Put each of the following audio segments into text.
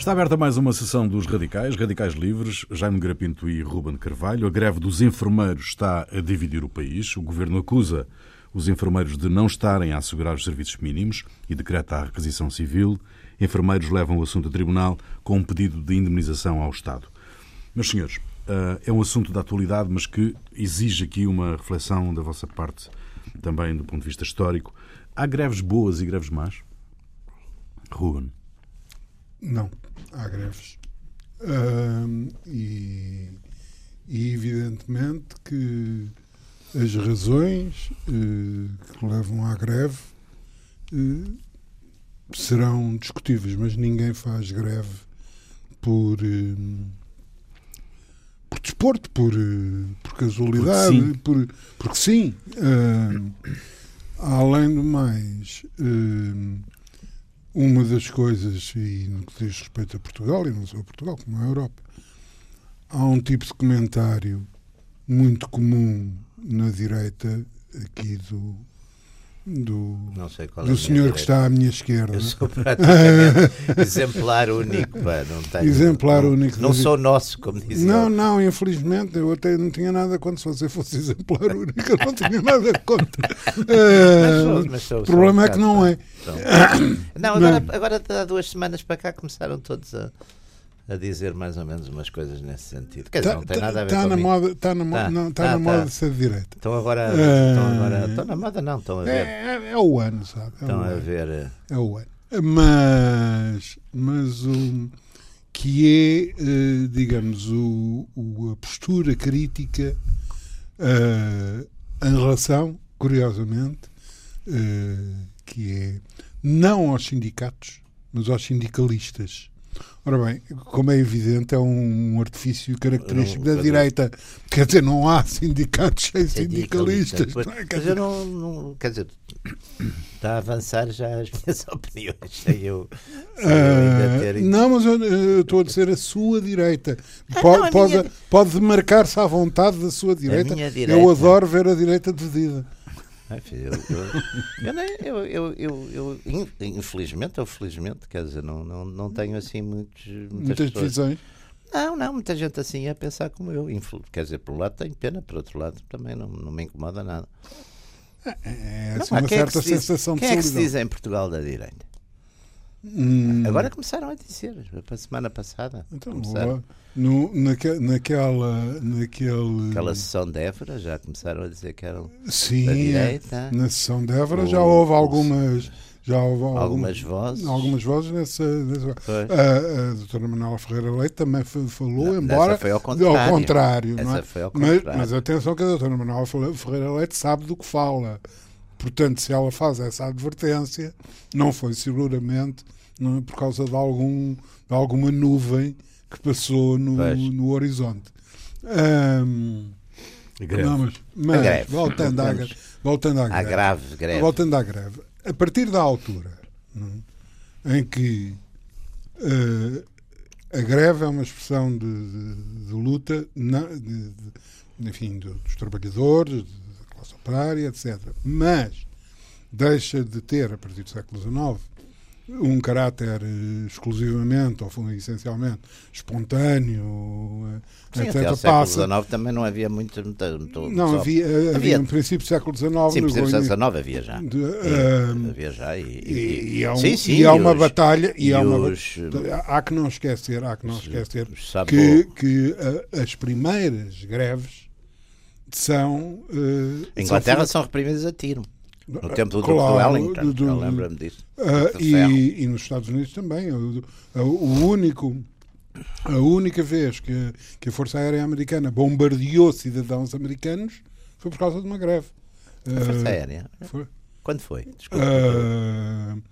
Está aberta mais uma sessão dos Radicais, Radicais Livres, Jaime Grapinto e Ruben Carvalho. A greve dos enfermeiros está a dividir o país. O governo acusa os enfermeiros de não estarem a assegurar os serviços mínimos e decreta a requisição civil. Enfermeiros levam o assunto a tribunal com um pedido de indemnização ao Estado. Meus senhores, eh, é um assunto da atualidade, mas que exige aqui uma reflexão da vossa parte, também do ponto de vista histórico. Há greves boas e greves más? Ruben. Não, há greves. Uh, e, e, evidentemente que as razões uh, que levam à greve uh, serão discutíveis, mas ninguém faz greve por, por desporto, por, por casualidade, porque sim. Por, porque sim. além do mais uma das coisas, e no que diz respeito a Portugal, e não só a Portugal, como a Europa, há um tipo de comentário muito comum na direita aqui do do, do é senhor que está à minha esquerda. Eu sou praticamente exemplar único. Pá, não tenho, exemplar não, único. Não sou nosso, como dizia. Não, não, infelizmente, eu até não tinha nada contra. Se você fosse exemplar único, eu não tinha nada contra. Uh, sou, sou, o problema é que não é. Não, agora, agora há duas semanas para cá começaram todos a a dizer mais ou menos umas coisas nesse sentido. Quer dizer, tá, não tem tá, nada a ver tá na moda Está na, tá, não, tá, tá na moda de ser direita. Estão agora, uh, estão agora. Estão na moda, não, estão a ver. É, é, é o ano, sabe? É estão a ano. ver. Eh, é o ano. Mas, mas o que é, uh, digamos, o, o, a postura crítica uh, em relação, curiosamente, que é não aos sindicatos, mas aos sindicalistas. Ora bem, como é evidente, é um artifício característico não, da direita. Quer dizer, não há sindicatos sem sindicalistas. Pois, mas eu não, não, Quer dizer, está a avançar já as minhas opiniões. Sem eu, sem uh, eu não, mas eu, eu, estou a dizer a sua direita. Pode, ah, pode, minha... pode demarcar-se à vontade da sua direita. direita. Eu adoro ver a direita dividida. Eu, eu, eu, eu, infelizmente ou felizmente, quer dizer, não, não, não tenho assim muitos, muitas, divisões. Não, não, muita gente assim a pensar como eu. Quer dizer, por um lado tenho pena, por outro lado também não, não me incomoda nada. É, é assim, não, uma certa é sensação diz, de Quem é que se diz em Portugal da direita? Hum. Agora começaram a dizer, a semana passada. Então, no, naque, naquela, naquele... Aquela sessão de Évora já começaram a dizer que eram Sim, da direita. Na sessão de Évora já houve algumas. Já houve algumas vozes. Algumas vozes nessa. nessa a, a doutora Manuela Ferreira Leite também falou, não, embora. Foi ao contrário. Ao contrário, é? foi ao contrário. Mas, mas atenção que a doutora Manuela Ferreira Leite sabe do que fala. Portanto, se ela faz essa advertência, não foi seguramente não é por causa de, algum, de alguma nuvem que passou no, no horizonte. Um, não, mas, mas greve. Voltando, à, voltando à greve. A grave, greve. Voltando à greve. A partir da altura é, em que uh, a greve é uma expressão de, de, de luta na, de, enfim, dos trabalhadores, classe operária, etc. Mas deixa de ter, a partir do século XIX, um caráter eh, exclusivamente ou essencialmente espontâneo, Sim, etc. Até passa. século XIX também não havia muito. muito, não, havia, havia, havia no princípio do século XIX. Sim, no princípio do século XIX havia já. De, uh, havia já e, e, e, é um, sim, sim, e há uma os, batalha. E, há, uma, os, há que não esquecer, há que não esquecer que, que uh, as primeiras greves são. Uh, Inglaterra são, são reprimidas a tiro. No tempo do claro, Wellington, do, do, lembro-me disso. Uh, e, e, nos Estados Unidos também. O, o, único, a única vez que, que a Força Aérea Americana bombardeou cidadãos americanos foi por causa de uma greve. A Força uh, Aérea? Foi. Quando foi? Desculpa. Uh,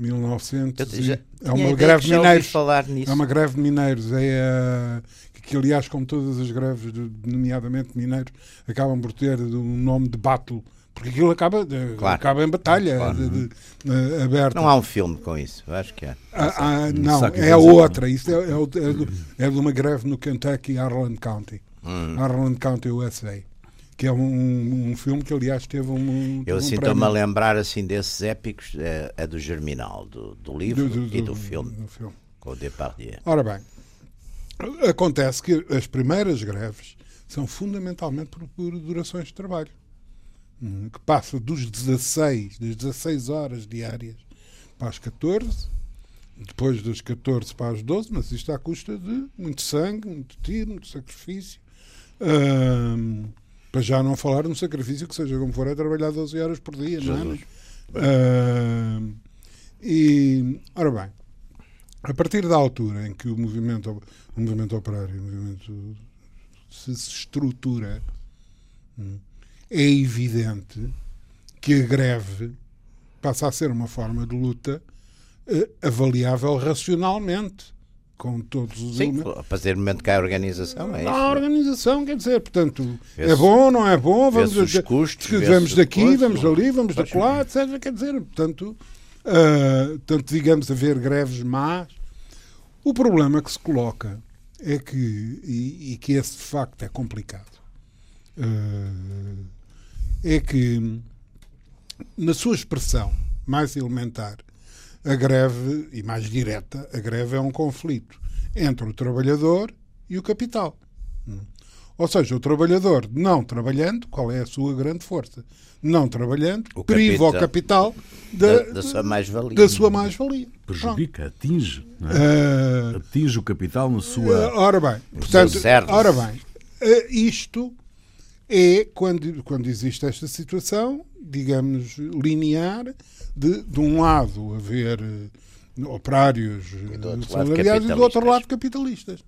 1900. Já, é uma greve de mineiros. Falar nisso. É uma greve de mineiros. É, uh, que, aliás, como todas as greves, nomeadamente mineiros, acabam por ter um nome de battle porque aquilo acaba, claro. acaba em batalha claro. de, de, de, aberta. Não há um filme com isso, eu acho que é. Ah, ah, não, é outra. Isso é, é, é, é, de uma greve no Kentucky, Harlan County. Hum. Harlan County, USA. Que é um, um filme que, aliás, teve um. Eu um sinto-me a lembrar assim desses épicos, é, é do Germinal, do, do livro do, do, e do filme. filme. Com o Depardieu. Ora bem, acontece que as primeiras greves são fundamentalmente por, por durações de trabalho, hum, que passa dos 16, das 16 horas diárias para as 14, depois das 14 para as 12, mas isto à custa de muito sangue, muito tiro, muito sacrifício. Hum, para já não falar num sacrifício que seja como for, é trabalhar 12 horas por dia, não é? Hum, e, ora bem, a partir da altura em que o movimento, o movimento operário, o movimento se, se estrutura, hum, é evidente que a greve passa a ser uma forma de luta uh, avaliável racionalmente com todos os Sim, a fazer momento que há organização, é isso? A organização, quer dizer, portanto, é bom, não é bom, vamos, os custos, vamos daqui, vamos ali, vamos da lá, etc. Quer dizer, portanto, uh, tanto digamos haver greves más. O problema que se coloca é que, e, e que esse de facto é complicado, uh, é que na sua expressão mais elementar, a greve, e mais direta, a greve é um conflito entre o trabalhador e o capital. Ou seja, o trabalhador não trabalhando, qual é a sua grande força? Não trabalhando, o priva o capital da, da, da sua mais-valia. Da sua mais-valia. Prejudica, atinge. É? Uh, atinge o capital na sua. Uh, ora bem, portanto, ora bem, uh, isto é quando, quando existe esta situação, digamos, linear, de, de um lado haver operários salariados e do outro lado capitalistas.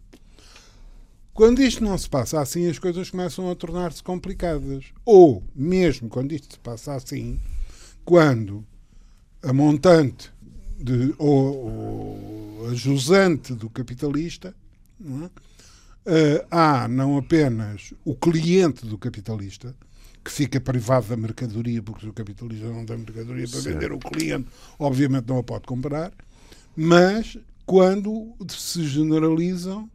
Quando isto não se passa assim, as coisas começam a tornar-se complicadas. Ou, mesmo quando isto se passa assim, quando a montante de, ou, ou a jusante do capitalista não é? uh, há não apenas o cliente do capitalista, que fica privado da mercadoria, porque o capitalista não tem mercadoria para certo. vender, o cliente obviamente não a pode comprar, mas quando se generalizam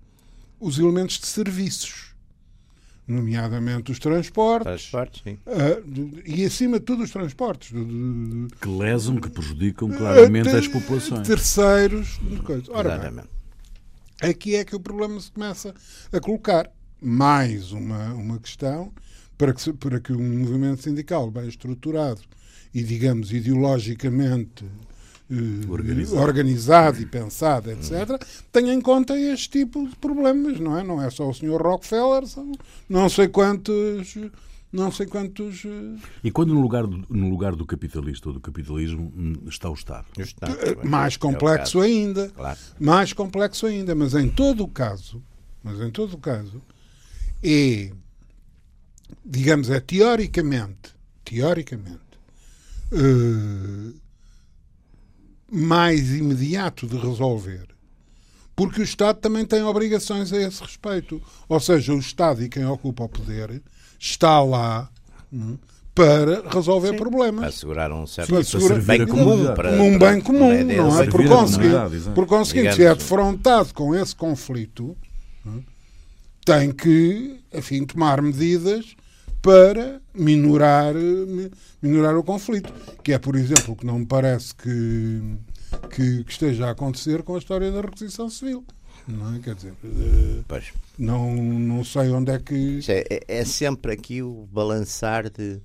os elementos de serviços, nomeadamente os transportes, transportes uh, e acima de tudo os transportes. que lesam, que prejudicam claramente uh, as populações. Terceiros, coisa. Ora bem, aqui é que o problema se começa a colocar. Mais uma, uma questão para que, para que um movimento sindical bem estruturado e, digamos, ideologicamente eh, organizado. organizado. e pensado, etc., tenha em conta este tipo de problemas, não é? Não é só o Sr. Rockefeller, são não sei quantos. Não sei quantos. Eh, e quando no lugar, do, no lugar do capitalista ou do capitalismo hum, está o Estado? O Estado eh, mais é complexo é ainda. Claro. Mais complexo ainda. Mas em todo o caso, mas em todo o caso, é, digamos, é teoricamente, teoricamente, uh, mais imediato de resolver. Porque o Estado também tem obrigações a esse respeito. Ou seja, o Estado e quem ocupa o poder está lá hum, para resolver Sim, problemas. Para assegurar um certo para assegurar, bem comum. Para, um bem comum, não é? Por conseguinte, por conseguinte se é defrontado com esse conflito, hum, tem que, enfim, tomar medidas para minorar, minorar o conflito. Que é, por exemplo, o que não me parece que, que, que esteja a acontecer com a história da requisição civil. Não é? Quer dizer, eh, não, não sei onde é que. É, é, é sempre aqui o balançar de,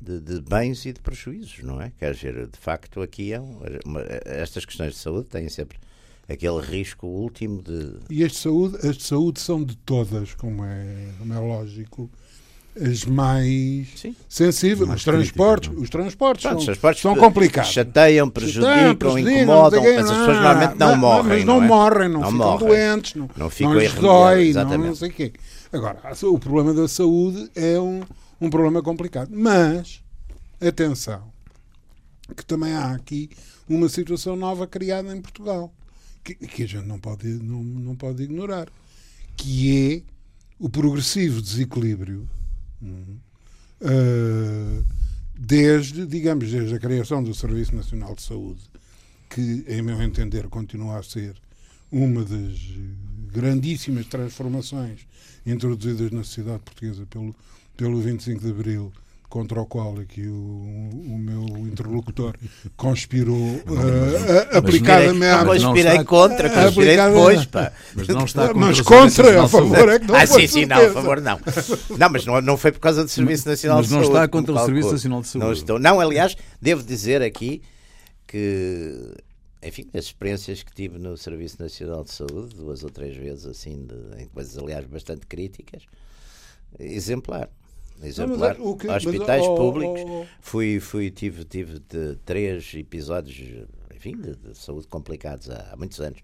de, de, bens e de prejuízos, não é? Quer dizer, de facto, aqui é uma, estas questões de saúde têm sempre aquele risco último de. E as de saúde, as de saúde são de todas, como é, como é lógico as mais Sim. sensíveis. Mais os, transportes, os transportes, Pronto, são, transportes são complicados. Chateiam, prejudicam, prejudicam incomodam, mas as pessoas normalmente não, não morrem. Mas não, não é? morrem, não, não ficam morrem. doentes, não, não, ficam não lhes dói, não, não sei o quê. Agora, o problema da saúde é um, um problema complicado. Mas, atenção, que também há aqui uma situação nova criada em Portugal, que, que a gente não pode, não, não pode ignorar, que é o progressivo desequilíbrio Uh, desde, digamos, desde a criação do Serviço Nacional de Saúde, que, em meu entender, continua a ser uma das grandíssimas transformações introduzidas na sociedade portuguesa pelo, pelo 25 de Abril, contra o qual aqui o, o meu interlocutor conspirou uh, aplicadamente à conspirei contra, conspirei depois, pá. Mas não está contra, mas contra a favor é que não Ah, sim, sim, não, a favor não. Não, mas não, não foi por causa do Serviço Nacional mas de Saúde. Mas não está contra o Serviço Nacional de Saúde. Não, estou. não, aliás, devo dizer aqui que enfim, as experiências que tive no Serviço Nacional de Saúde, duas ou três vezes, assim, de, em coisas, aliás, bastante críticas, exemplar. Exemplar. Não, que, Hospitais mas, oh, públicos, oh, oh. Fui, fui, tive, tive de três episódios, enfim, de, de saúde complicados há, há, muitos anos.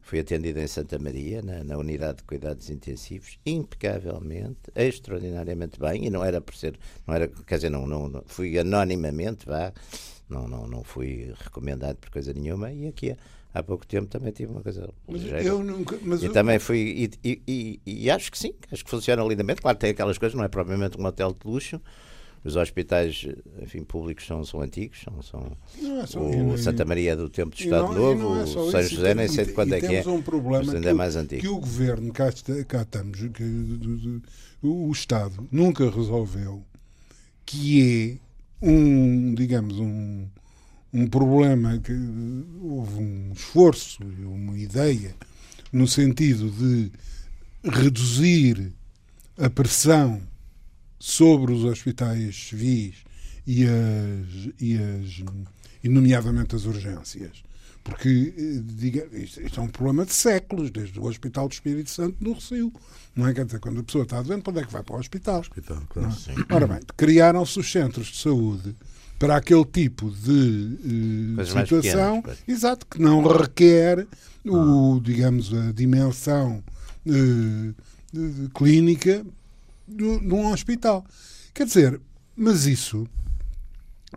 Fui atendido em Santa Maria, na, na, unidade de cuidados intensivos, impecavelmente, extraordinariamente bem, e não era por ser, não era, quer dizer, não, não, não fui anonimamente, vá, não, não, não fui recomendado por coisa nenhuma, e aqui há pouco tempo também tive uma coisa ligeira. Eu nunca, mas e eu... também fui, e, e, e, e, acho que sim, acho que funciona lindamente. Claro, tem aquelas coisas, não é propriamente um hotel de luxo. Os hospitais, enfim, públicos são, são antigos, são, são é só, o Santa Maria é do tempo do Estado não, Novo, é o São José, nem sei de quando é que é. um problema ainda é mais antigo. que o governo, cá, cá estamos, que, do, do, o Estado nunca resolveu, que é um, digamos, um, um problema que houve um esforço e uma ideia no sentido de reduzir a pressão sobre os hospitais civis e, as, e, as, e nomeadamente as urgências. Porque diga, isto, isto, é um problema de séculos, desde o Hospital do Espírito Santo no Recio. Não é? Quer dizer, quando a pessoa está doente, para onde é que vai? Para o hospital. hospital claro. É? Ora bem, criaram-se os centros de saúde para aquele tipo de uh, situação, pequenas, exato, que não requer o, ah. digamos, a dimensão uh, clínica de um hospital. Quer dizer, mas isso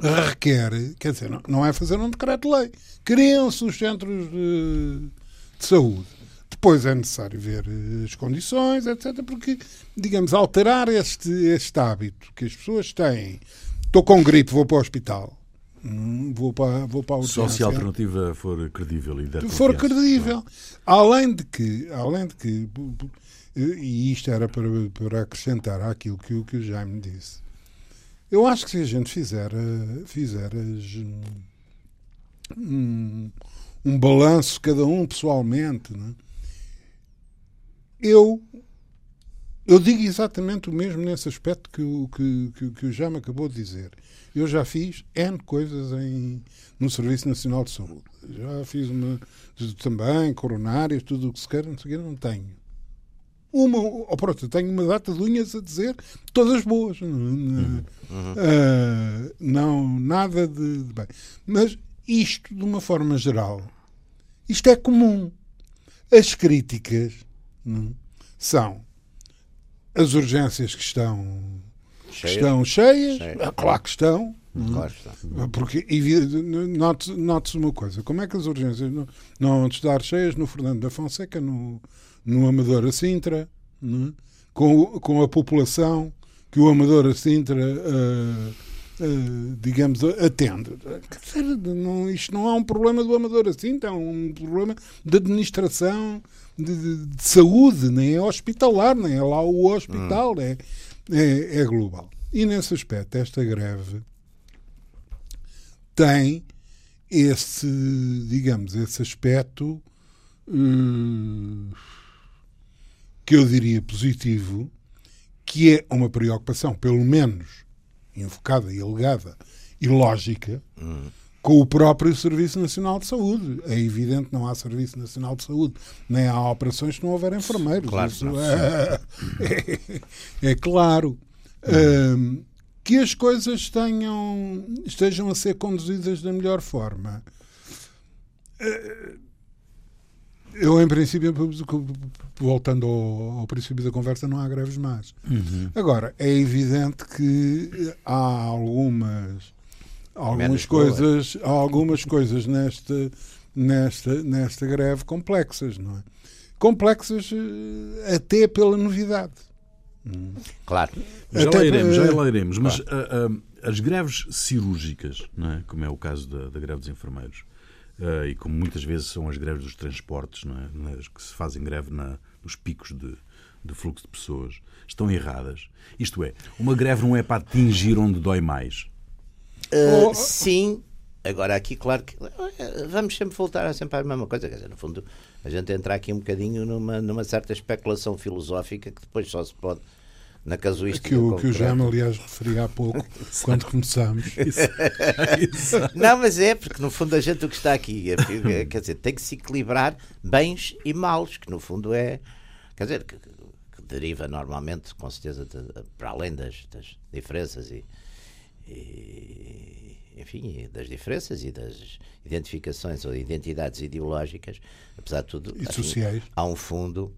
requer, quer dizer, não, não é fazer um decreto-lei. Criam-se os centros de, de saúde. Depois é necessário ver eh, as condições, etc. Porque, digamos, alterar este, este hábito que as pessoas têm Estou com gripe, vou para o hospital. Hum, vou para, vou para a Só se a alternativa for credível e der For credível. Além de que, além de que, e isto era para, para acrescentar àquilo que, que o Jaime disse, eu acho que se a gente fizer, eh, fizer as, um, um balanço, cada um pessoalmente, né? eu eu digo exatamente o mesmo nesse aspecto que o, que, que, que o Jama acabou de dizer. Eu já fiz N coisas em, no Serviço Nacional de Saúde. Já fiz uma, também, coronárias, tudo o que se quer, não sei não tenho. Uma, ou pronto, tenho uma data de unhas a dizer, todas boas. Uhum. Uh, não, nada de, de bem. Mas isto, de uma forma geral, isto é comum. As críticas não, são as urgências que estão, que estão cheias, Cheia. claro que estão. Claro estão. Porque note-se uma coisa: como é que as urgências não, não vão estar cheias no Fernando da Fonseca, no, no Amador Sintra, é? com, com a população que o Amador Sintra. Uh, Uh, digamos, atende. Não, isto não é um problema do amador assim, é um problema de administração, de, de, saúde, nem é hospitalar, nem é lá o hospital, hum. é, é, é, global. E nesse aspecto, esta greve tem esse, digamos, esse aspecto uh, que eu diria positivo, que é uma preocupação, pelo menos invocada e alegada e lógica, hum com o próprio Serviço Nacional de Saúde. É evidente que não há Serviço Nacional de Saúde, nem há operações se não houver enfermeiros. Claro, Isso é, é, é, claro. Um, que as coisas tenham, estejam a ser conduzidas da melhor forma. Eh, eu, em princípio, voltando ao, ao, princípio da conversa, não há greves más. Uhum. Agora, é evidente que há algumas algumas coisas, algumas coisas nesta, nesta, nesta greve complexas, não é? Complexas eh, até pela novidade. Claro. Já até lá iremos, já lá iremos. Mas claro. uh, uh, as greves cirúrgicas, não é? como é o caso da, da greve dos enfermeiros, uh, e como muitas vezes são as greves dos transportes, não é? que se fazem greve na, nos picos de, de fluxo de pessoas estão erradas? Isto é, uma greve não é para atingir onde dói mais? Uh, sim, agora aqui, claro que vamos sempre voltar a sempre à mesma coisa. Quer dizer, no fundo, a gente entra aqui um bocadinho numa, numa certa especulação filosófica que depois só se pode na casuística. Que o, que o Jam, aliás, referia há pouco, quando começámos. Não, mas é, porque no fundo a gente o que está aqui, é, quer dizer, tem que se equilibrar bens e males, que no fundo é, quer dizer, que, que deriva normalmente, com certeza, de, para além das, das diferenças e, e, enfim, das diferenças e das identificações ou identidades ideológicas, apesar de tudo, e sociais. há um fundo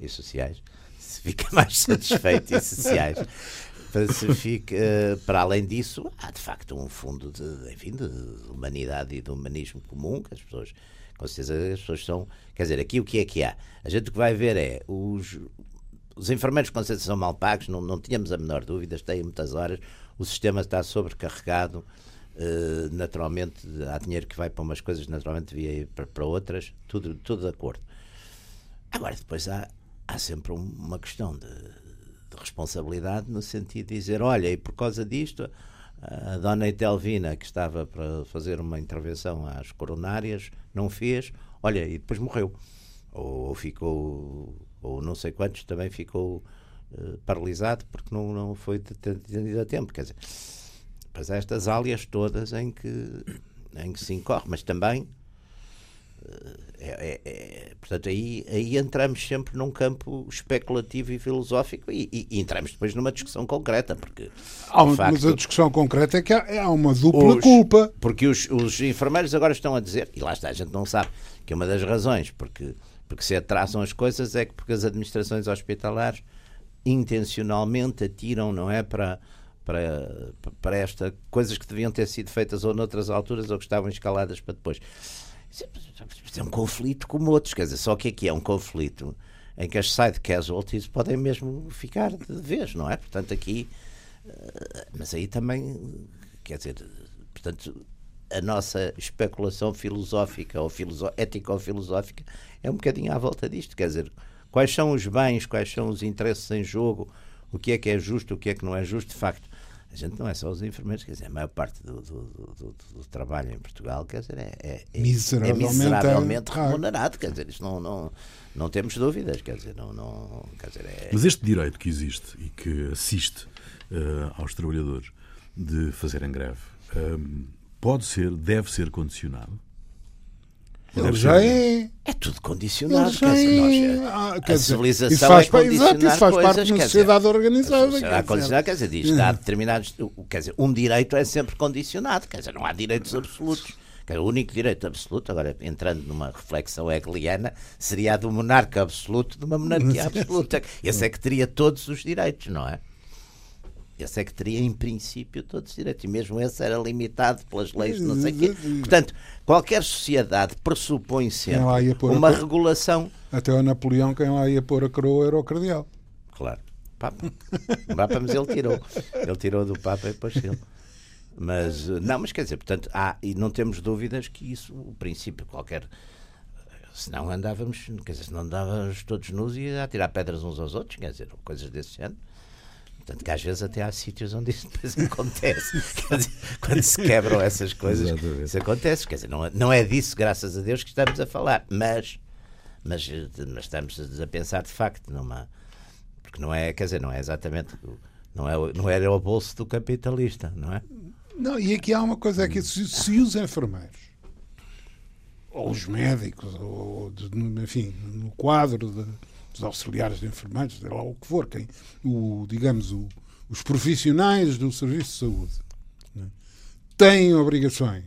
e sociais se fica mais satisfeito e sociais. Se fica, para além disso, há de facto um fundo de, enfim, de humanidade e de humanismo comum que as pessoas, com certeza, as pessoas são. Quer dizer, aqui o que é que há? A gente o que vai ver é os, os enfermeiros com certeza são mal pagos, não, não tínhamos a menor dúvida, têm muitas horas, o sistema está sobrecarregado. Uh, naturalmente há dinheiro que vai para umas coisas, naturalmente devia ir para, para outras, tudo, tudo de acordo. Agora, depois há, há sempre uma questão de, de, responsabilidade no sentido de dizer, olha, e por causa disto, a dona Etelvina, que estava para fazer uma intervenção às coronárias, não fez, olha, e depois morreu. Ou, ou ficou, ou não sei quantos também ficou uh, paralisado porque não, não foi atendido a tempo. Quer dizer, mas estas áreas todas em que, em que se incorre, mas também é, é, é, portanto, aí, aí entramos sempre num campo especulativo e filosófico e, e, e entramos depois numa discussão concreta. Porque, uma, facto, mas a discussão concreta é que há, há uma dupla os, culpa. Porque os, os enfermeiros agora estão a dizer, e lá está, a gente não sabe, que é uma das razões porque, porque se atrasam as coisas é que porque as administrações hospitalares intencionalmente atiram, não é, para para, para esta coisas que deviam ter sido feitas ou noutras alturas ou que estavam escaladas para depois. É um conflito como outros, quer dizer, só que aqui é um conflito em que as side casualties podem mesmo ficar de vez, não é? Portanto, aqui. Eh, mas aí também. Quer dizer, portanto, a nossa especulação filosófica ou filoso, ética ou filosófica é um bocadinho à volta disto. Quer dizer, quais são os bens, quais são os interesses em jogo, o que é que é justo, o que é que não é justo, de facto a gente não é só os enfermeiros, quer dizer, a maior parte do, do, do, do trabalho em Portugal, quer dizer, é, é, é miseravelmente, é miseravelmente remunerado, quer dizer, isto não, não, não temos dúvidas, quer dizer, não, não quer dizer, é... Mas este direito que existe e que assiste uh, aos trabalhadores de fazerem greve, uh, pode ser, deve ser condicionado? Ele já é. É tudo condicionado. Quer dizer, nós, é- ah, a dizer, civilização isso faz, é condicionar exato, isso faz coisas, parte de uma sociedade dizer, organizada. Quer condicionar, quer dizer, diz, há determinados. Quer dizer, um direito é sempre condicionado, quer dizer, não há direitos absolutos. o único direito absoluto, agora entrando numa reflexão hegeliana, seria a do monarca absoluto de uma monarquia absoluta. Esse é que teria todos os direitos, não é? Esse é que teria, em princípio, todos os direitos. E mesmo esse era limitado pelas leis, não sei o quê. Portanto, qualquer sociedade pressupõe sempre uma regulação. Até o Napoleão, quem lá ia pôr a coroa era o cardeal. Claro. Papa. Papa, mas ele tirou. Ele tirou do Papa e depois ele. Mas, não, mas quer dizer, portanto, há, e não temos dúvidas que isso, o princípio, qualquer. Senão andávamos, quer dizer, não andávamos todos nus e a tirar pedras uns aos outros, quer dizer, coisas desse género. Portanto, que às vezes até há sítios onde isso depois acontece. dizer, quando se quebram essas coisas, Exatamente. isso acontece. Quer dizer, não, é, não é disso, graças a Deus, que estamos a falar. Mas, mas, mas estamos a pensar de facto numa. Porque não é, quer dizer, não é exatamente. Não, é, não era o bolso do capitalista, não é? Não, e aqui há uma coisa: é que se, se os enfermeiros ou os médicos, ou, enfim, no quadro de, os auxiliares de enfermeiros, sei lá o que for, quem, o, digamos, o, os profissionais do Serviço de Saúde né, têm obrigações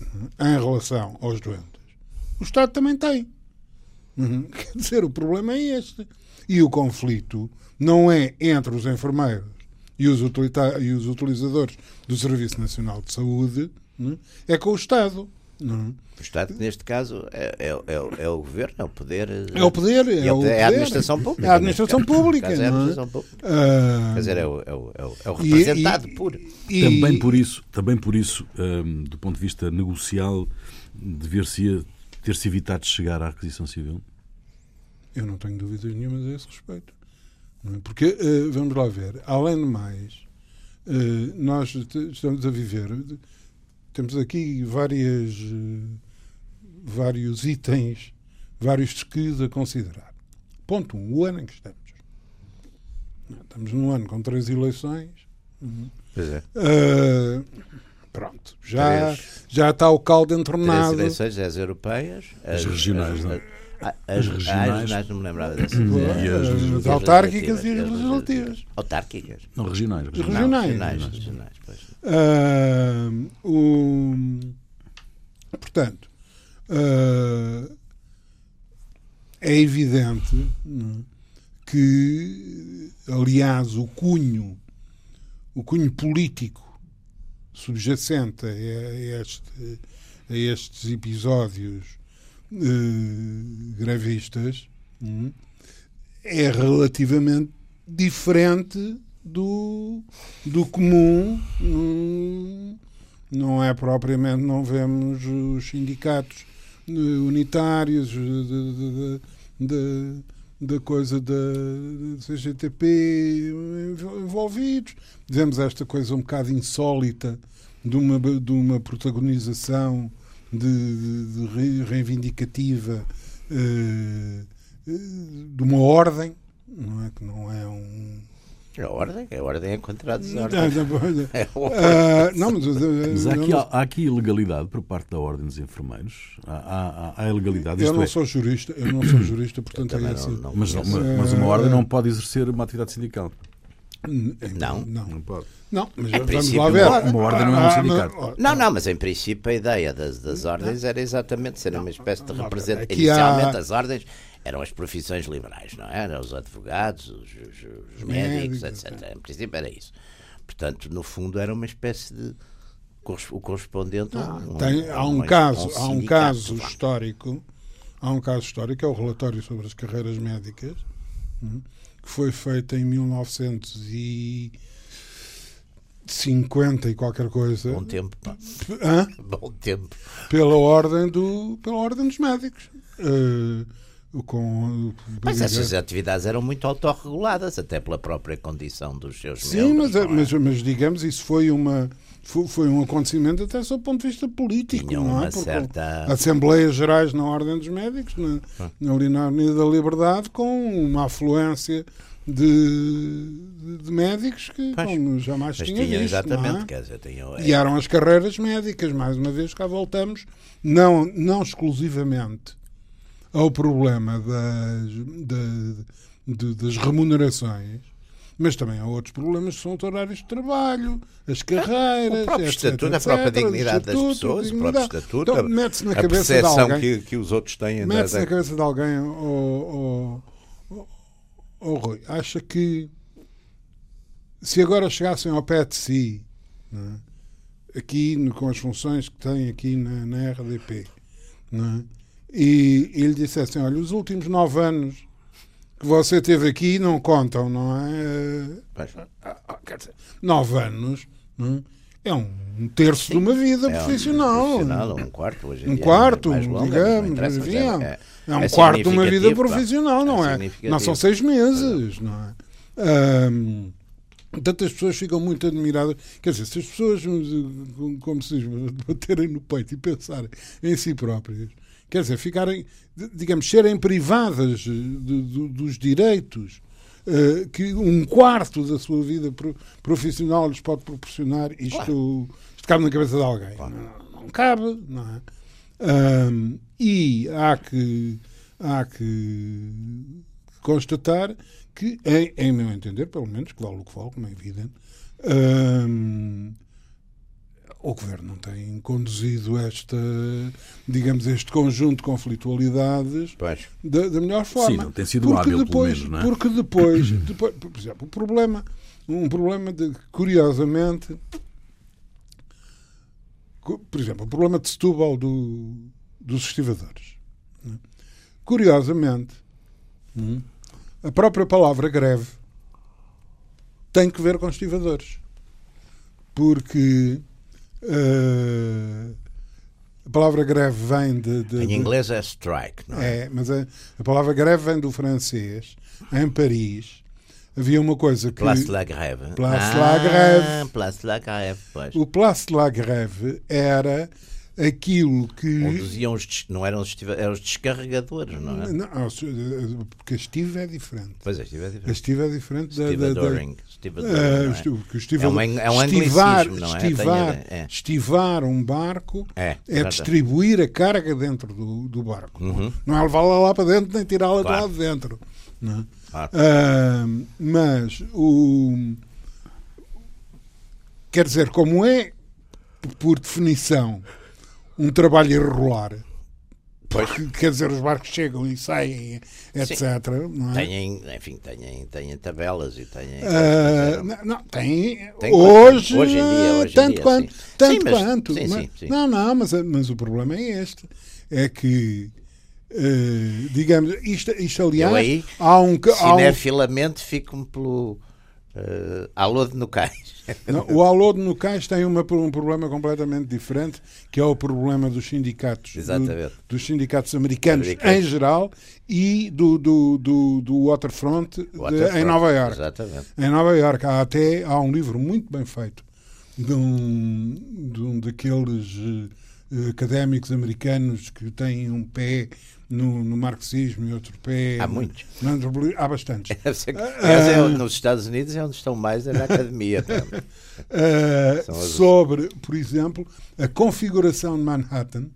né, em relação aos doentes. O Estado também tem. Uhum. Quer dizer, o problema é este. E o conflito não é entre os enfermeiros e os, e os utilizadores do Serviço Nacional de Saúde, né, é com o Estado. Não. O Estado, neste caso, é, é, é, é, o governo, é o poder. É o poder, é, é, o é a administração pública. É a administração pública. Caso, é a administração pública. Uh, Quer dizer, é o, é o, é o representado e, puro. E, também por isso, também por isso um, do ponto de vista negocial, dever-se ter-se evitado chegar à aquisição civil? Eu não tenho dúvidas nenhumas a esse respeito. Porque, uh, vamos lá ver, além de mais, uh, nós estamos a viver, temos aqui várias, uh, vários itens, vários desquios a considerar. Ponto 1, um, o ano em que estamos. Estamos num ano com três eleições. Pois é. pronto, já, já está o caldo entornado. Três eleições, as europeias, as, as regionais, as, não é? As, as, regionais, as, não me lembrava dessas. E as, as, autárquicas e as legislativas. Autárquicas. Não, regionais. Regionais. regionais, regionais uh, o, portanto, uh, é evidente que, aliás, o cunho, o cunho político subjacente a, este, a estes episódios uh, gravistas hum, é relativamente diferente do, do comum. Hum, não é propriamente, não vemos os sindicatos uh, unitários da coisa da CGTP envolvidos. Vemos esta coisa um bocado insólita de uma, de uma protagonização de, de reivindicativa uh, de uma ordem, não é? Que não é um. A ordem, a ordem é contra a desordem. é uh, não, mas, mas há, aqui, há, há, aqui ilegalidade por parte da Ordem dos Enfermeiros. Há, há, há ilegalidade. Eu não é... sou jurista, eu não sou jurista, portanto é assim. Não, não mas, uma, mas uma ordem não pode exercer uma atividade sindical. Não. Não. Não pode. Não, mas vamos lá ver. Uma ordem não é um ah, sindicato. Não, não, mas em princípio a ideia das, das ordens era exatamente ser uma espécie de representação. Inicialmente as ordens eram as profissões liberais, não é? eram os advogados, os, os, os médicos, etc. Em princípio era isso. Portanto, no fundo era uma espécie de o correspondente a um, tem, há um, caso um há um caso histórico há um caso histórico é o relatório sobre as carreiras médicas hum, que foi feito em 1900 50 e qualquer coisa. Bom tempo, pá. Hã? Bom tempo. Pela ordem, do, pela ordem dos médicos. Uh, com, mas essas atividades eram muito autorreguladas, até pela própria condição dos seus Sim, membros. Sim, mas, é? mas, mas, digamos, isso foi uma. Foi, foi um acontecimento até sob o ponto de vista político, Tinha não é? Porque certa... Assembleias Gerais na Ordem dos Médicos, na, ah. ali na Avenida da Liberdade, com uma afluência de, de médicos que pois, como jamais tinha, tinha visto. Exatamente, é? quer dizer, tinha, é... E eram as carreiras médicas, mais uma vez cá voltamos, não, não exclusivamente ao problema das, das, das remunerações, mas também há outros problemas que são os horários de trabalho, as carreiras, o próprio etc, estatuto, etc, a própria dignidade das pessoas, dignidade. o próprio estatuto, então, mete-se na a cabeça percepção de alguém, que, que os outros têm. Mete-se na cabeça de alguém, oh, oh, oh, Rui, acha que se agora chegassem ao pé de si, é? aqui com as funções que tem aqui na, na RDP, é? e, e lhe dissessem: olha, os últimos nove anos que você teve aqui não contam, não é? Quer dizer, nove anos é? é um terço Sim. de uma vida é profissional. Um, profissional. Um quarto, hoje Um quarto, digamos, enfim, é, é, um quarto de uma vida profissional, não é? Não são seis meses, não é? Um, Portanto, as pessoas ficam muito admiradas. Quer dizer, se as pessoas, como se diz, baterem no peito e pensarem em si próprias, quer dizer, ficarem, digamos, serem privadas de, de, dos direitos uh, que um quarto da sua vida profissional lhes pode proporcionar, isto, claro. isto cabe na cabeça de alguém. Claro. Não, não, cabe, não é? Um, e há que, há que constatar que, em, em meu entender, pelo menos, que vale o que vale, como é evidente, um, o governo não tem conduzido esta, digamos, este conjunto de conflitualidades da, da, melhor forma. Sim, não tem sido porque hábil, depois, menos, não é? Porque depois, depois, por exemplo, o problema, um problema de, curiosamente, por exemplo, o problema de Setúbal do, dos estivadores. É? Curiosamente, hum, a própria palavra greve tem que ver com estivadores. Porque uh, a palavra greve vem de, de, Em inglês é strike, não é? É, mas a, a, palavra greve vem do francês, em Paris. havia uma coisa que. Place de la Grève. Place de ah, la Grève. Place de la Grève, pois. O Place de la Grève era aquilo que. Onde iam os não eram os, estiva- eram os descarregadores, não é? Não, porque a Steve é diferente. Pois é, estive a A dizer. Steve é diferente da. Steve da- da- Adoring. Steve Ah, é? Steve- É um ang- é um estivar, não é? Estivar, é. estivar um barco É, é distribuir a carga dentro do, do barco. Uhum. Não é levá-la lá para dentro nem tirá-la Claro. de lá de dentro. não é? Claro. Ah, mas o. Quer dizer, como é, por definição, um trabalho irregular, Pois. que- quer dizer, os barcos chegam e saem, etc. Não é? Têm, enfim, têm, têm tabelas e têm. Ah, não, não, tem, Tem hoje. Hoje em dia, hoje em tanto dia, quanto, sim. tanto Sim, mas- quanto. sim, mas- sim, sim. Não, não, mas, mas o problema é este, é que eh, digamos, isto, isto aliás, Eu aí, há um, há um fico-me pelo uh, alô de no cais. não, o Alô no Cais tem uma, um problema completamente diferente, que é o problema dos sindicatos, do- Exatamente. dos sindicatos americanos, Americanos. em geral e do, do, do, do Waterfront, de- Waterfront, em Nova York. Exatamente. Em Nova Iorque há até há um livro muito bem feito de um, de um daqueles eh, académicos americanos que têm um pé no, no marxismo e outro pé. Há muitos. Há bastantes. Ser- Ah, é ah. nos Estados Unidos é onde estão mais é na academia. Uh, sobre, por exemplo, a configuração de Manhattan,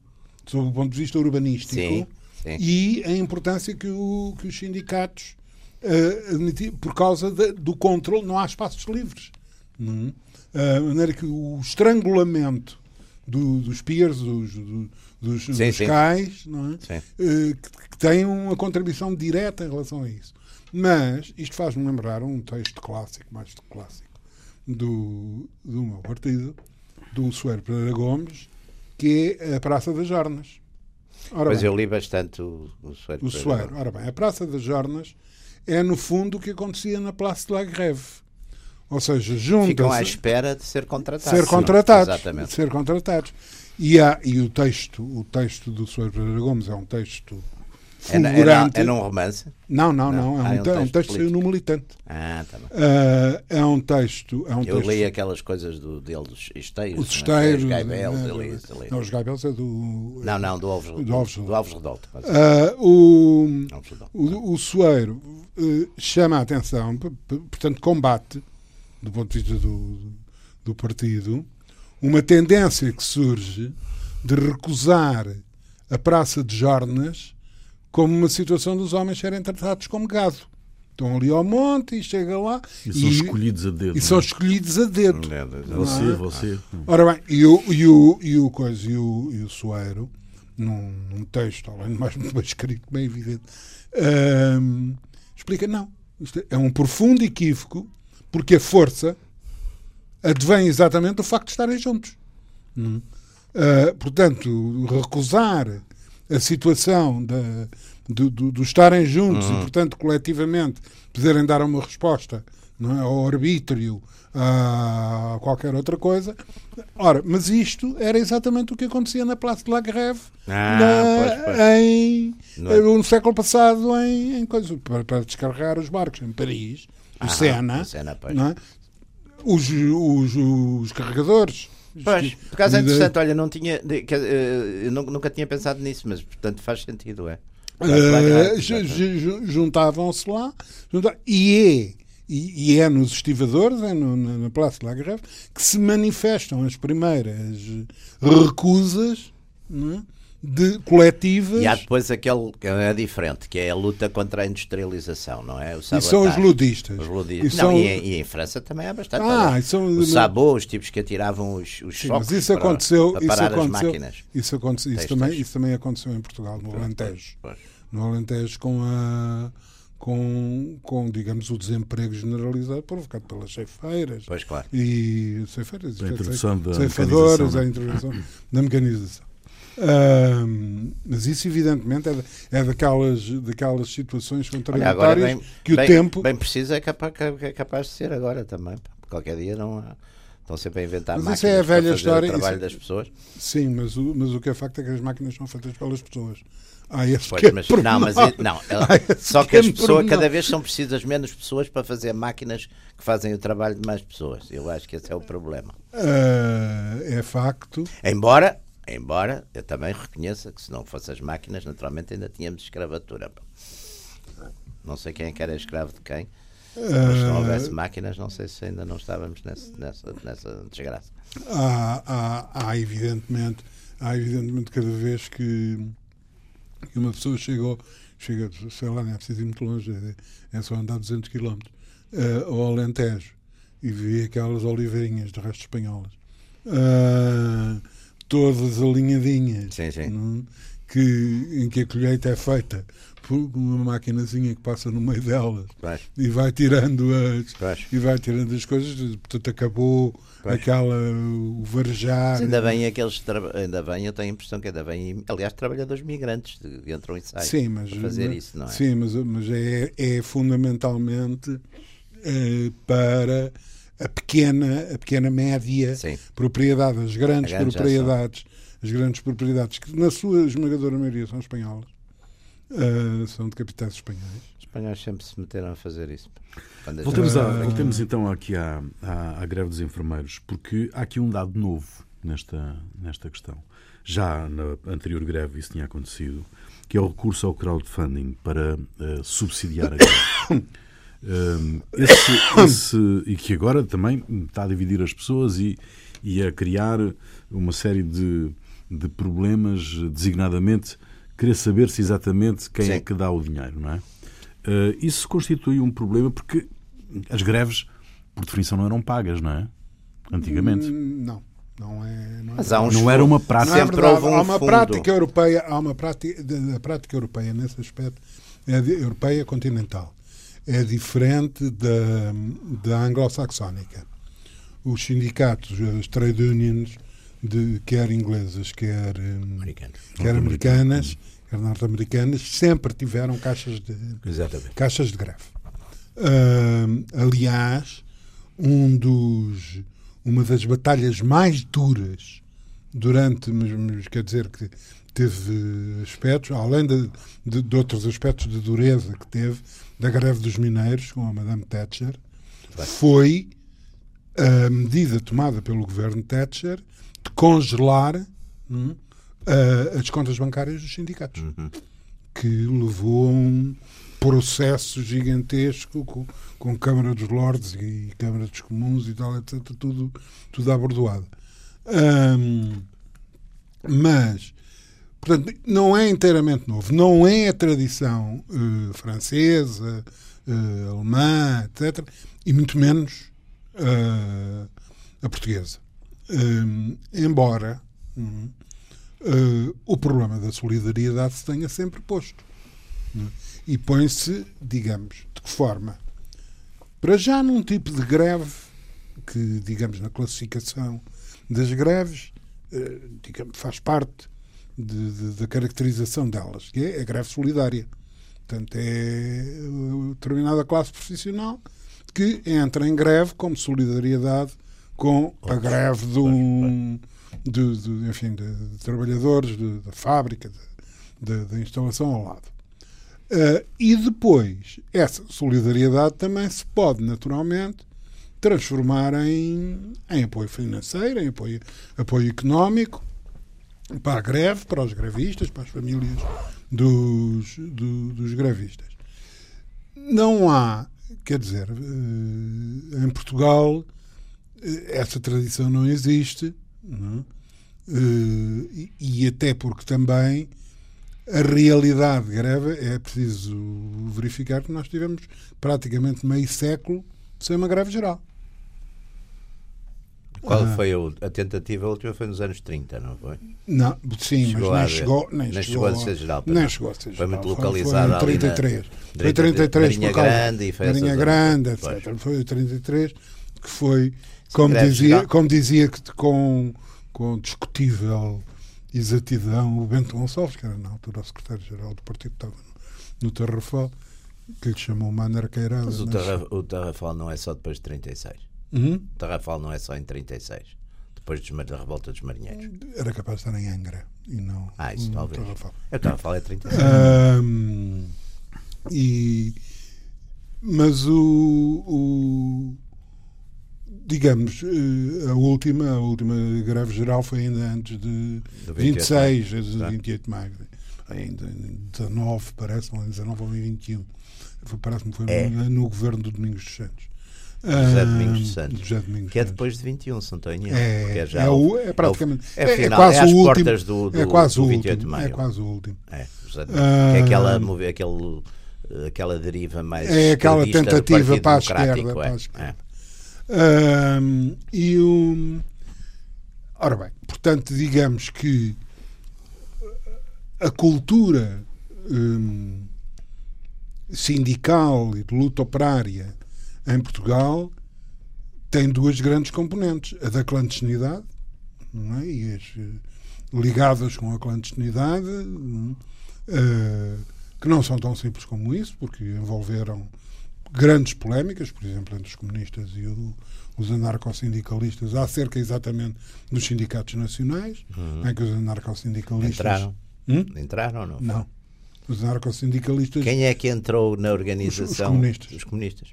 sob o ponto de vista urbanístico, Sim, sim. e a importância que, o- que os sindicatos uh, por causa de- do controle, não há espaços livres. É? Uh, maneira que o estrangulamento do- dos piers, dos, do- dos, Sim, dos sim. cais, não é? Sim. Uh, que, que tem uma contribuição direta em relação a isso. Mas isto faz-me lembrar um texto clássico, mais do clássico, do, do meu partido, do Soeiro Pereira Gomes, que é a Praça das Jornas. Ora Mas bem, eu li bastante o, o Soeiro. o. Soeiro. Ora bem, a Praça das Jornas é, no fundo, o que acontecia na Place de la Grève. Ou seja, Ficam à espera de ser contratados. ser contratados. Exatamente. de ser contratados. E, há, e o texto o texto do Soeiro Pereira Gomes é um texto É, é, fulgurante. é num romance? Não, não, não. Não. É, Ah, um, é um é um texto texto saiu no Militante. Ah, tá bem. Ah, é um texto. É um Eu texto li aquelas coisas do, deles, esteiros. os é? esteiros. Os li eu li. Não, os Gaibels é do. Não, não, do Alves, Do Alves do Alves Redolto. quase. Ah, o, Alves Redolto. o, o Soeiro eh, chama a atenção, portanto, combate, do ponto de vista do, do partido, uma tendência que surge de recusar a Praça de Jornas como uma situação dos homens serem tratados como gado. Estão ali ao monte e chega lá E são escolhidos a dedo. e são é? escolhidos a dedo. Você, não é? você. Ora bem, e o, e o, e o, coisa, e o, e o Soeiro, num, num texto, além de mais muito bem escrito, bem evidente, explica, não, isto é um profundo equívoco, porque a força advém exatamente do facto de estarem juntos. Hum. Ah, portanto, recusar a situação da, do, do, do estarem juntos e, portanto, coletivamente poderem dar uma resposta não é, ao arbítrio, a qualquer outra coisa. Ora, mas isto era exatamente o que acontecia na Place de la Grève Ah, na- pois, pois. Em, é? no século passado em, em coisa, para, para descarregar os barcos em Paris, o Ah, Sena, é? Os, os, os carregadores. Pois, por acaso é interessante, olha, não tinha, eh, eu nu- nunca tinha pensado nisso, mas portanto faz sentido, é. Ju- juntavam-se lá junta- e é e, e é nos estivadores, é no- na, na Praça de la que se manifestam as primeiras recusas não é, de coletivas E há depois aquele que é diferente, que é a luta contra a industrialização, não é? O e são os ludistas. Os ludistas. E Não, são- e, em- e em França também há bastante. Ah, e são- o sabô, os tipos que atiravam os, os Sim, choques mas isso para- aconteceu, para isso parar as aconteceu, máquinas. isso aconteceu, isso Textos. também, isso também aconteceu em Portugal, no Alentejo. Pois. no Alentejo com a com, com digamos o desemprego generalizado provocado pelas ceifeiras Pois, claro. e ceifeiras A introdução da a né? introdução da mecanização Mas isso evidentemente é, é daquelas daquelas situações contraditórias bem, que o bem, tempo bem precisa é capaz, é capaz de ser agora também. Qualquer dia não há, Estão sempre a inventar Mas máquinas isso é a velha história, o trabalho isso é- das pessoas. Sim, mas o, mas o que é facto é que as máquinas são feitas pelas pessoas. Esse Pois, mas, não, mas não, só que as pequeno pessoas, pormenor. cada vez são precisas menos pessoas para fazer máquinas que fazem o trabalho de mais pessoas. Eu acho que esse é o problema. Ah, é facto. Embora, embora eu também reconheça que se não fossem as máquinas, naturalmente ainda tínhamos escravatura. Não sei quem é que era escravo de quem, mas se não houvesse máquinas, não sei se ainda não estávamos nesse- nessa, nessa desgraça. há, há, há, evidentemente, há evidentemente cada vez que, uma pessoa chega, ao- chega, sei lá, não é preciso ir muito longe, é, é só andar 200 km eh, ao Alentejo e vê aquelas oliveirinhas de resto espanholas, ah, todas alinhadinhas, Sim, sim. não? que, em que a colheita é feita por uma maquinazinha que passa no meio delas e vai tirando as pois. e vai tirando as coisas, portanto acabou Pois. aquela o varejar. Mas ainda bem aqueles ainda bem, eu tenho a impressão que ainda bem, aliás, trabalhadores migrantes de- entram e saem Sim, mas para fazer mas- isso, não é? Sim, mas, mas é, é fundamentalmente eh, para a pequena, a pequena média Sim. propriedade, as grandes grande propriedades, as grandes propriedades que na sua esmagadora maioria são espanholas, eh, são de capitais espanhóis. Os espanhóis sempre se meteram a fazer isso. Voltemos, a- voltemos então aqui à, à, à greve dos enfermeiros, porque há aqui um dado novo nesta, nesta questão. Já na anterior greve isso tinha acontecido, que é o recurso ao crowdfunding para eh, subsidiar a greve. Um, esse, esse- e que agora também está a dividir as pessoas e, e a criar uma série de, de problemas, designadamente querer saber se exatamente quem é Sim. que dá o dinheiro, não é? Uh, isso constitui um problema porque as greves, por definição, não eram pagas, não é? Antigamente. Hum, Não, não é. Não é Mas há uns Não era uma Não prática. é Sempre verdade. um há uma fundo. prática europeia, há uma prática, da prática europeia nesse aspecto é de- europeia continental. É diferente da, da anglo-saxónica. Os sindicatos, as trade unions, de, quer inglesas, quer, hum, Americanos. quer americanas, quer norte-americanas, sempre tiveram caixas de, Exatamente. caixas de greve. Hum, aliás, um dos, uma das batalhas mais duras durante, mas, mas quer dizer que teve aspectos, além de, de, de outros aspectos de dureza que teve, da greve dos mineiros com a Madame Thatcher, Vai. foi a medida tomada pelo governo Thatcher de congelar hum, a- as contas bancárias dos sindicatos Uhum. que levou a um processo gigantesco com, com Câmara dos Lordes e Câmara dos Comuns e tal, etc. Tudo, tudo abordoado. Hum, mas, portanto, não é inteiramente novo. Não é a tradição eh, francesa, eh, alemã, etc. E muito menos eh, a portuguesa. Embora hum, o problema da solidariedade se tenha sempre posto. é? E põe-se, digamos, de que forma? Para já num tipo de greve que, digamos, na classificação das greves, digamos, faz parte de- de- da caracterização delas, que é a greve solidária. Portanto, é eh, determinada classe profissional que entra em greve como solidariedade com a greve de um, de, de, enfim, de, de trabalhadores da fábrica, da instalação ao lado. Ah, e depois, essa solidariedade também se pode, naturalmente, transformar em, em apoio financeiro, em apoio, apoio económico para a greve, para os grevistas, para as famílias dos, do- dos grevistas. Não há, quer dizer, eh, em Portugal eh, essa tradição não existe, não é? Eh, e, até porque também a realidade de greve é preciso verificar que nós tivemos praticamente meio século sem uma greve geral. Qual Ah. foi o- a tentativa? A última foi nos anos 30, não foi? Não, sim, Chegou mas a nem chegou, nem, Nem chegou, a ser geral, Nem não. chegou a ser Foi geral. muito Foi- localizada Foi ali em na- 33. Foi em 33, 33 Marinha por causa- Grande e foi Marinha. Grande, etc. Pois. Foi em 33 que foi, como dizia, geral. como dizia que com, com discutível exatidão o Bento Gonçalves, que era na altura o secretário-geral do partido, estava no, no Tarrafal, que lhe chamou uma anarqueirada. Mas o, mas- Tarra, o Tarrafal não é só depois de 36. Uhum. Tarrafal não é só em 36, depois dos, da revolta dos marinheiros. Era capaz de estar em Angra e não. Ah, isso no talvez. Tarrafal. É, o Tarrafal é 36. Ahm, e, mas o, o- digamos eh, a última a última greve geral foi ainda antes de Do 26 28 de Tá. 28 de maio ainda em 19 parece ou em 19 ou em 21 foi, parece-me que foi É. no, no governo do Domingos dos Santos José Ahm, Domingos dos Santos. José Domingos Que é depois de 21, se não estou em erro. É, é, já o- é praticamente é, é, é final, quase é às o último portas do, do, é quase o 28 último de maio. é quase o último É, José Ah. Domingos. que é aquela, movi- aquele, aquela deriva mais. É aquela tentativa para a esquerda, é. para a esquerda. É. Ahm, e o. Ora bem, portanto, digamos que a cultura hum, sindical e de luta operária em Portugal tem duas grandes componentes: a da clandestinidade, não é? e as eh, ligadas com a clandestinidade, hum, eh, que não são tão simples como isso, porque envolveram grandes polémicas, por exemplo, entre os comunistas e o- os anarcossindicalistas, acerca exatamente dos sindicatos nacionais, em que os anarcossindicalistas. Entraram. Hum? Entraram ou não? Não. Os anarcossindicalistas. Quem é que entrou na organização? Os- os comunistas. Os comunistas.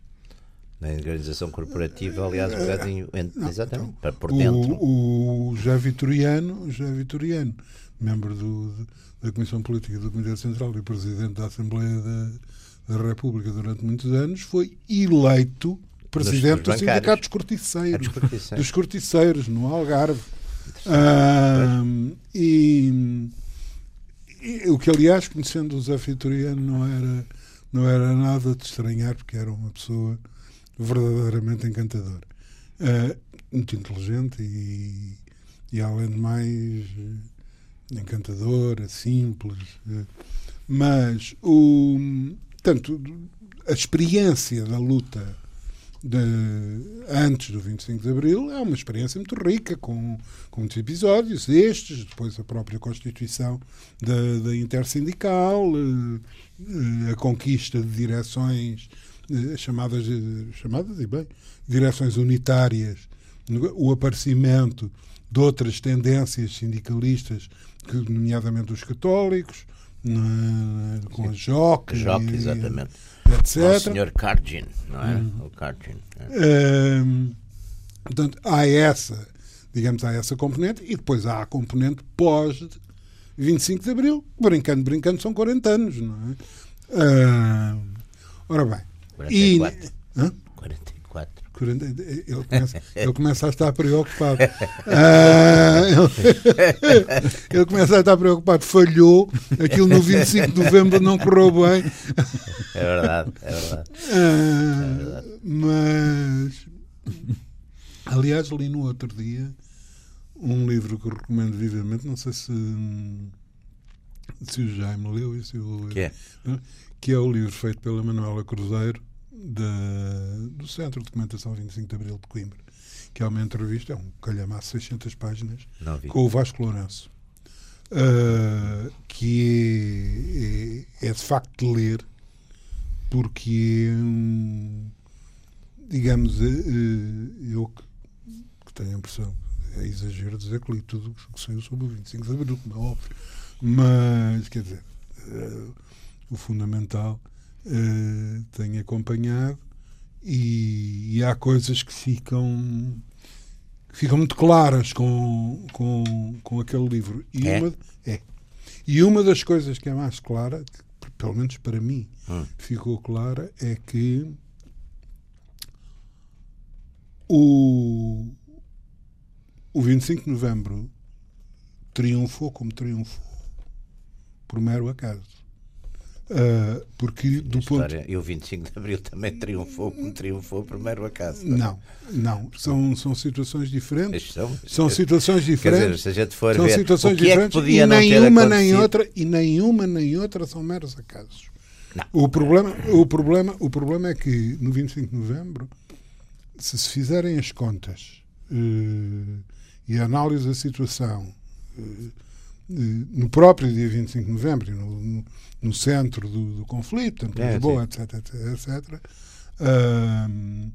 Na organização corporativa, aliás, um bocadinho. Não, exatamente. então, para por dentro. O, o José Vitoriano, José Vitoriano, membro do- da Comissão Política do Comitê Central e presidente da Assembleia da, da República durante muitos anos, foi eleito presidente dos do bancários. Sindicato dos É Corticeiros. dos corticeiros. dos corticeiros, no Algarve. Ahm, e, e o que, aliás, conhecendo o Zé Vitoriano, não era, não era nada de estranhar, porque era uma pessoa verdadeiramente encantadora. Ah, muito inteligente e, e, além de mais, eh, encantadora, simples. eh. mas, o, tanto, a experiência da luta de, antes do 25 de Abril é uma experiência muito rica, com, com muitos episódios, estes, depois a própria constituição da, da Intersindical, a conquista de direções chamadas, eh, chamadas e bem, direções unitárias, o aparecimento de outras tendências sindicalistas, que, nomeadamente os católicos, na- com a Joque, e- exatamente. etc. O senhor Cargin, não é? Uhum. O Cargin. é. Hum, portanto, há essa, digamos, há essa componente e depois há a componente pós 25 de Abril. Brincando, brincando, são 40 anos, não é? Hum, ora bem. E, 44. Hã? 44. 40, ele, começa, ele começa a estar preocupado. Ah, ele, ele começa a estar preocupado. Falhou. Aquilo no 25 de novembro não correu bem. É verdade, é verdade. Ah, mas aliás li no outro dia um livro que eu recomendo vivamente não sei se se o Jaime leu e se eu Que é? Que é o livro feito pela Manuela Cruzeiro do Centro de Documentação 25 de Abril de Coimbra que é uma entrevista, é um calhamaço de 600 páginas Não com o Vasco Lourenço. Ah, que é, é, é de facto de ler porque é um, digamos eh, eu que, que tenho a impressão é exagero dizer que li tudo o que saiu sobre o 25 de Abril, como é óbvio mas quer dizer eh, o fundamental eh, tenho acompanhado e, e há coisas que ficam que ficam muito claras com, com, com aquele livro e É? uma é e uma das coisas que é mais clara que, pelo menos para mim Hum. ficou clara é que o o 25 de novembro triunfou como triunfou por mero acaso Ah, porque do A ponto história- E o 25 de Abril também triunfou, como triunfou primeiro acaso. não não são são situações diferentes são, são situações Quer diferentes dizer, se a gente for são ver situações o que é diferentes podia e nenhuma nem outra e nenhuma nem outra são meros acasos. Não. O problema, o problema, o problema é que no 25 de novembro, se se fizerem as contas eh, e a análise da situação eh, no próprio dia 25 de novembro, no, no, centro do, do conflito, tanto É, Lisboa, etc, etc, etc, ahm,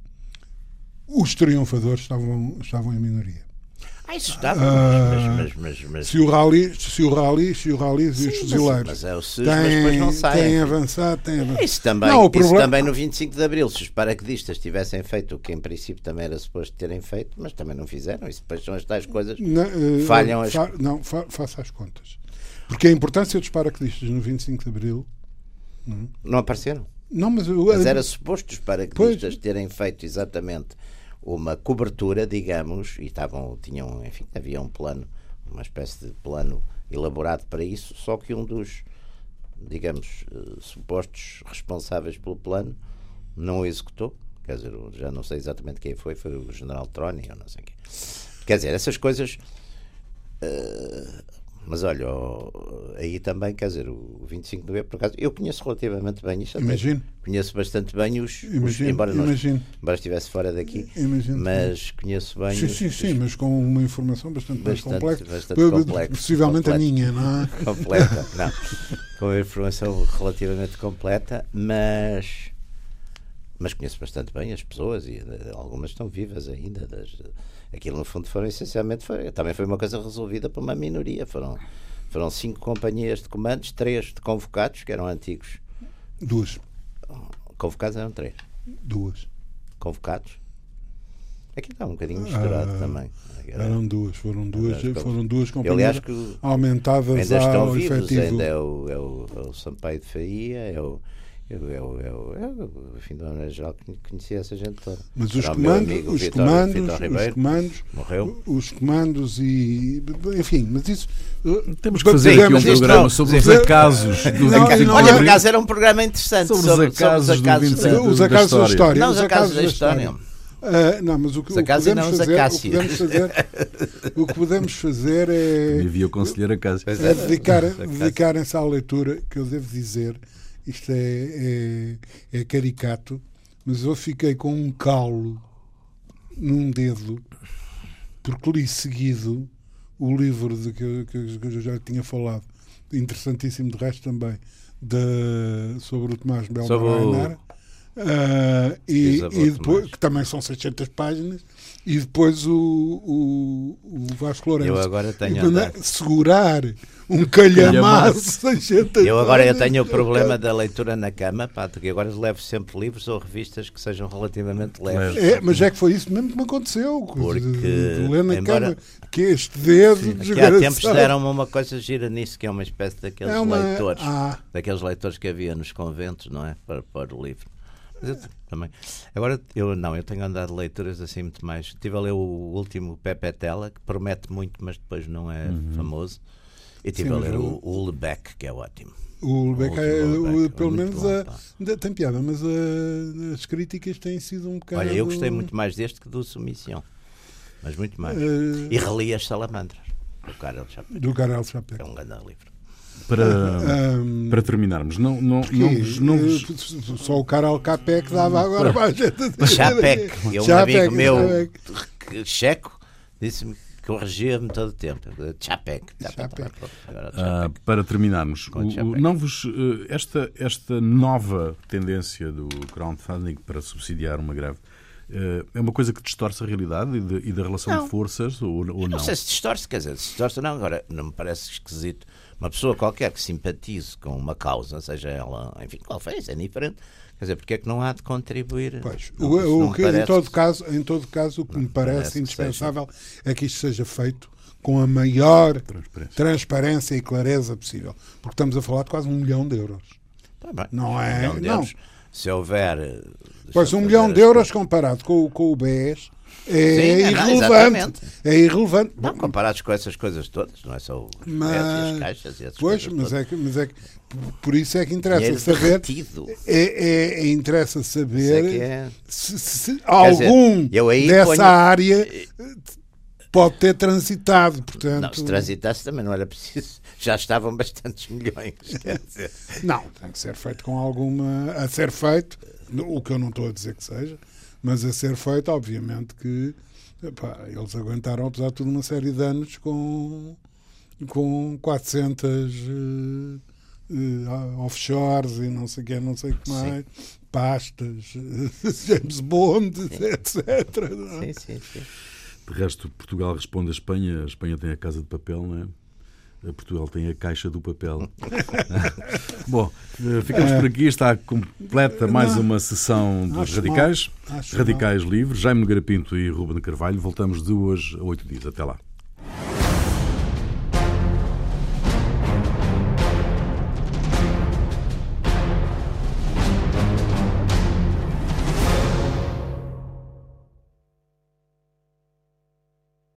os triunfadores estavam, estavam em minoria. Ah, isso estava, Ah, mas, mas, mas, mas, Se o rally, se o rally, se o rally e os fuzileiros mas é o SUS, mas depois têm, não saem. têm avançado, têm avançado. Isso também, Não, isso problema- também no 25 de Abril, se os paraquedistas tivessem feito o que em princípio também era suposto terem feito, mas também não fizeram. Isso depois são as tais coisas. Não, eh, Falham as- Não, fa- faça as contas. Porque a importância dos paraquedistas no 25 de Abril. Não apareceram. Não, mas, Mas era suposto os paraquedistas terem feito exatamente uma cobertura, digamos, e estavam, tinham, enfim, havia um plano, uma espécie de plano elaborado para isso, só que um dos, digamos, eh, supostos responsáveis pelo plano não o executou. Quer dizer, já não sei exatamente quem foi, foi o general Troni ou não sei quem. Quer dizer, essas coisas. eh, mas olha, ó, aí também, quer dizer, o 25 de novembro, por acaso, eu conheço relativamente bem isto. até Imagino. Conheço bastante bem os. os- Imagino, embora, não, imagino. embora estivesse fora daqui, Imagino. mas conheço bem. Sim, os- sim, sim, mas com uma informação bastante, mais Bastante- complexa. bastante complexa, Possivelmente a minha, não é? completa, não, com uma informação relativamente completa, mas mas conheço bastante bem as pessoas e eh, algumas estão vivas ainda. Das, aquilo no fundo foram essencialmente foi, também foi uma coisa resolvida por uma minoria. Foram foram cinco companhias de comandos, três de convocados que eram antigos. Duas. Convocados eram três. Duas. Convocados. Aqui está um bocadinho misturado Ah, também. Era- Eram duas, foram duas, foram duas companhias aumentadas ainda estão ao vivos, efetivo. ainda é o, é, o, é o Sampaio de Faria, é o, é é é o, é o, enfim, da Maneira Geral, que conhecia essa gente toda. Mas os comandos, amigo os Vitor- comandos, Vitor os Ribeiro, comandos, morreu. os comandos e enfim, mas isso uh, Temos que fazer aqui um programa não- sobre os acasos do Não, 25 não Olha, é- por acaso era um programa interessante Sobre os sobre, acasos sobre os do acasos 25 da- os acasos da história. história. Não, os acasos da história. Ah, não, mas o que, Os o que acasos e podemos não os fazer, o que podemos fazer, o que podemos fazer é, Havia o conselheiro. Pois é é. dedicar, Os acasos. dedicarem-se à leitura, que eu devo dizer, isto é, é, é caricato, mas eu fiquei com um calo num dedo porque li seguido o livro de que, eu- que eu já tinha falado, interessantíssimo de resto também, de, sobre o Tomás o- Maranhar. Ah, e, e depois, que também são 600 páginas, e depois o, o, o Vasco Lourenço. Eu agora tenho E é segurar um calhamaço de 600 Eu agora eu tenho o problema da leitura na cama, pá, porque agora levo sempre livros ou revistas que sejam relativamente leves. É, mas é que foi isso mesmo que me aconteceu. Porque, ler na embora- cama, que este dedo Aqui há tempos deram-me uma coisa gira nisso, que é uma espécie daqueles É uma- leitores, Ah. daqueles leitores que havia nos conventos, não é? Para, para o livro. Mas eu também. Agora, eu não, eu tenho andado leituras assim muito mais. Estive a ler o último Pepe Tela, que promete muito, mas depois não é famoso. E estive Sim, a ler eu- o, o Lebec, que é ótimo. O Lebec, é, Lebec, pelo menos, bom, a- tem piada, mas a- as críticas têm sido um bocado. Olha, eu gostei muito mais deste que do Submissão. Mas muito mais. eh, E reli as Salamandras, do Karel Chapek. do Karel Chapek. É um grande livro. Para, Ahm, para terminarmos, não, não, não, vos- não vos- Eh, Só o Karel Capek dava agora mais gente a dizer. Chapek, e um Chapek, amigo meu Chapek. que- checo disse-me que corrigia-me todo o tempo. Chapek. Tá, tá, tá, Ah, para terminarmos, o- o- não vos, eh, esta, esta nova tendência do crowdfunding para subsidiar uma greve eh, é uma coisa que distorce a realidade e, de- e da relação Não. de forças ou, ou não? Não sei se distorce, quer dizer, se distorce ou não. Agora, não me parece esquisito uma pessoa qualquer que simpatize com uma causa, seja ela, enfim, qual foi, isso é diferente. Quer dizer, porque é que não há de contribuir? Pois, Não, o, o não que, em, todo caso, em todo caso, o que me parece, parece que indispensável é que isto seja feito com a maior Transparência. transparência e clareza possível. Porque estamos a falar de quase um milhão de euros. Tá bem. Não é- Um não. euros, Se houver. eh, Pois um milhão de euros comparado com, o- com o BES é Sim, é, não, irrelevante. exatamente. é irrelevante. Não, comparados com essas coisas todas, não é só os Mas- mas... e as caixas e essas Pois, coisas mas todas. é, que, mas é que por isso é que interessa Dinheiro saber. É, é- é- interessa saber é que é- se, se dizer, algum aí dessa ponho- área pode ter transitado. Portanto, Não, se transitasse também não era preciso. Já estavam bastantes milhões. Quer dizer. Não, tem que ser feito com alguma. A ser feito, o que eu não estou a dizer que seja, mas a ser feito, obviamente que epá, eles aguentaram, apesar de tudo, uma série de anos com, com 400 eh, uh, offshores e não sei o que, não sei o que mais, pastas, James Bond, sim. etc. Sim, sim, sim. De resto, Portugal responde à Espanha, a Espanha tem a Casa de Papel, não é? Portugal tem a caixa do papel. Bom, eh, ficamos por aqui. Está completa mais uma sessão dos Radicais. Radicais Livres. Jaime Nogueira Pinto e Ruben Carvalho. Voltamos duas a oito dias. Até lá.